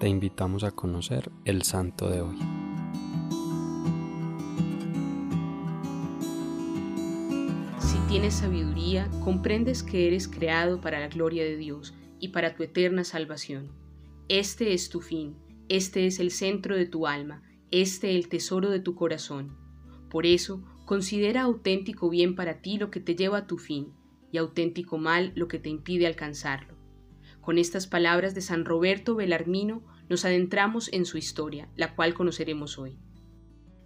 te invitamos a conocer el santo de hoy. Si tienes sabiduría, comprendes que eres creado para la gloria de Dios y para tu eterna salvación. Este es tu fin, este es el centro de tu alma, este el tesoro de tu corazón. Por eso, considera auténtico bien para ti lo que te lleva a tu fin, y auténtico mal lo que te impide alcanzarlo. Con estas palabras de San Roberto Belarmino nos adentramos en su historia, la cual conoceremos hoy.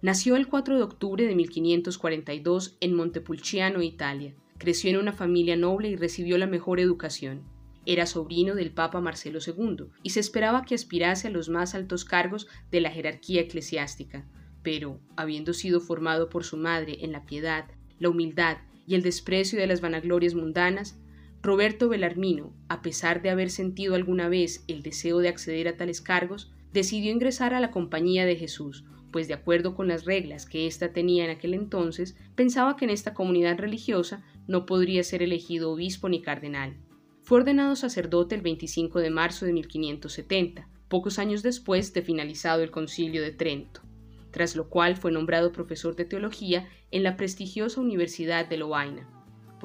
Nació el 4 de octubre de 1542 en Montepulciano, Italia. Creció en una familia noble y recibió la mejor educación. Era sobrino del Papa Marcelo II y se esperaba que aspirase a los más altos cargos de la jerarquía eclesiástica, pero, habiendo sido formado por su madre en la piedad, la humildad y el desprecio de las vanaglorias mundanas, Roberto Belarmino, a pesar de haber sentido alguna vez el deseo de acceder a tales cargos, decidió ingresar a la Compañía de Jesús, pues de acuerdo con las reglas que ésta tenía en aquel entonces, pensaba que en esta comunidad religiosa no podría ser elegido obispo ni cardenal. Fue ordenado sacerdote el 25 de marzo de 1570, pocos años después de finalizado el concilio de Trento, tras lo cual fue nombrado profesor de teología en la prestigiosa Universidad de Lovaina.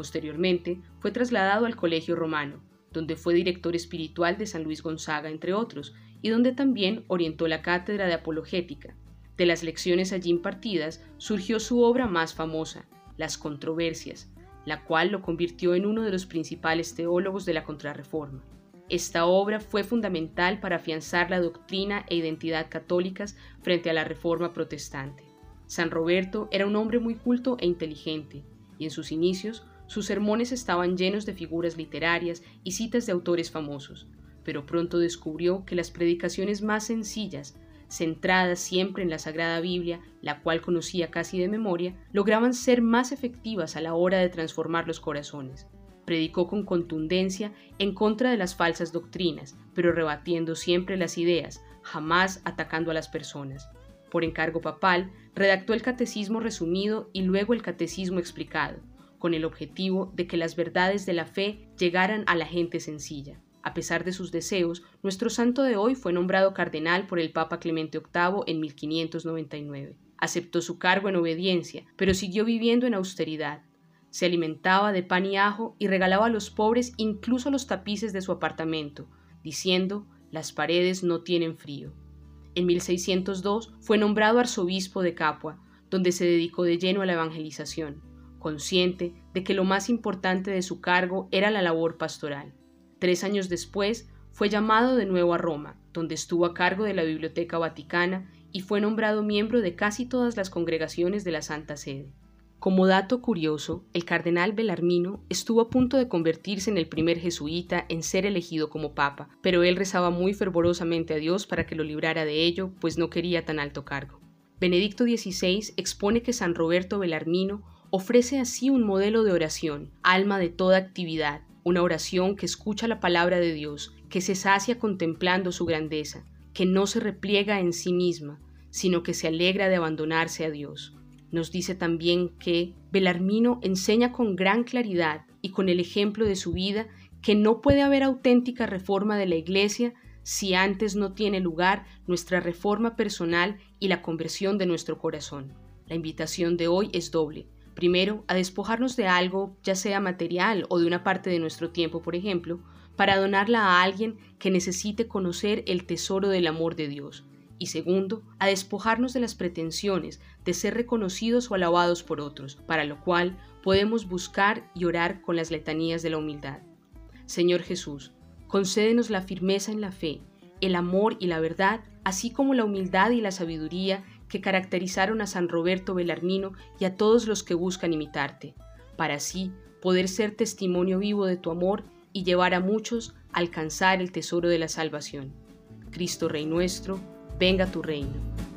Posteriormente, fue trasladado al Colegio Romano, donde fue director espiritual de San Luis Gonzaga, entre otros, y donde también orientó la cátedra de apologética. De las lecciones allí impartidas surgió su obra más famosa, Las Controversias, la cual lo convirtió en uno de los principales teólogos de la Contrarreforma. Esta obra fue fundamental para afianzar la doctrina e identidad católicas frente a la Reforma protestante. San Roberto era un hombre muy culto e inteligente, y en sus inicios sus sermones estaban llenos de figuras literarias y citas de autores famosos, pero pronto descubrió que las predicaciones más sencillas, centradas siempre en la Sagrada Biblia, la cual conocía casi de memoria, lograban ser más efectivas a la hora de transformar los corazones. Predicó con contundencia en contra de las falsas doctrinas, pero rebatiendo siempre las ideas, jamás atacando a las personas. Por encargo papal, redactó el catecismo resumido y luego el catecismo explicado, con el objetivo de que las verdades de la fe llegaran a la gente sencilla. A pesar de sus deseos, nuestro santo de hoy fue nombrado cardenal por el Papa Clemente VIII en 1599. Aceptó su cargo en obediencia, pero siguió viviendo en austeridad. Se alimentaba de pan y ajo y regalaba a los pobres incluso los tapices de su apartamento, diciendo, las paredes no tienen frío. En 1602 fue nombrado arzobispo de Capua, donde se dedicó de lleno a la evangelización consciente de que lo más importante de su cargo era la labor pastoral. Tres años después, fue llamado de nuevo a Roma, donde estuvo a cargo de la Biblioteca Vaticana y fue nombrado miembro de casi todas las congregaciones de la Santa Sede. Como dato curioso, el cardenal Belarmino estuvo a punto de convertirse en el primer jesuita en ser elegido como papa, pero él rezaba muy fervorosamente a Dios para que lo librara de ello, pues no quería tan alto cargo. Benedicto XVI expone que San Roberto Belarmino ofrece así un modelo de oración, alma de toda actividad, una oración que escucha la palabra de Dios, que se sacia contemplando su grandeza, que no se repliega en sí misma, sino que se alegra de abandonarse a Dios. Nos dice también que Belarmino enseña con gran claridad y con el ejemplo de su vida que no puede haber auténtica reforma de la Iglesia si antes no tiene lugar nuestra reforma personal y la conversión de nuestro corazón. La invitación de hoy es doble Primero, a despojarnos de algo, ya sea material o de una parte de nuestro tiempo, por ejemplo, para donarla a alguien que necesite conocer el tesoro del amor de Dios. Y segundo, a despojarnos de las pretensiones de ser reconocidos o alabados por otros, para lo cual podemos buscar y orar con las letanías de la humildad. Señor Jesús, concédenos la firmeza en la fe, el amor y la verdad, así como la humildad y la sabiduría que caracterizaron a San Roberto Belarmino y a todos los que buscan imitarte, para así poder ser testimonio vivo de tu amor y llevar a muchos a alcanzar el tesoro de la salvación. Cristo Rey nuestro, venga tu reino.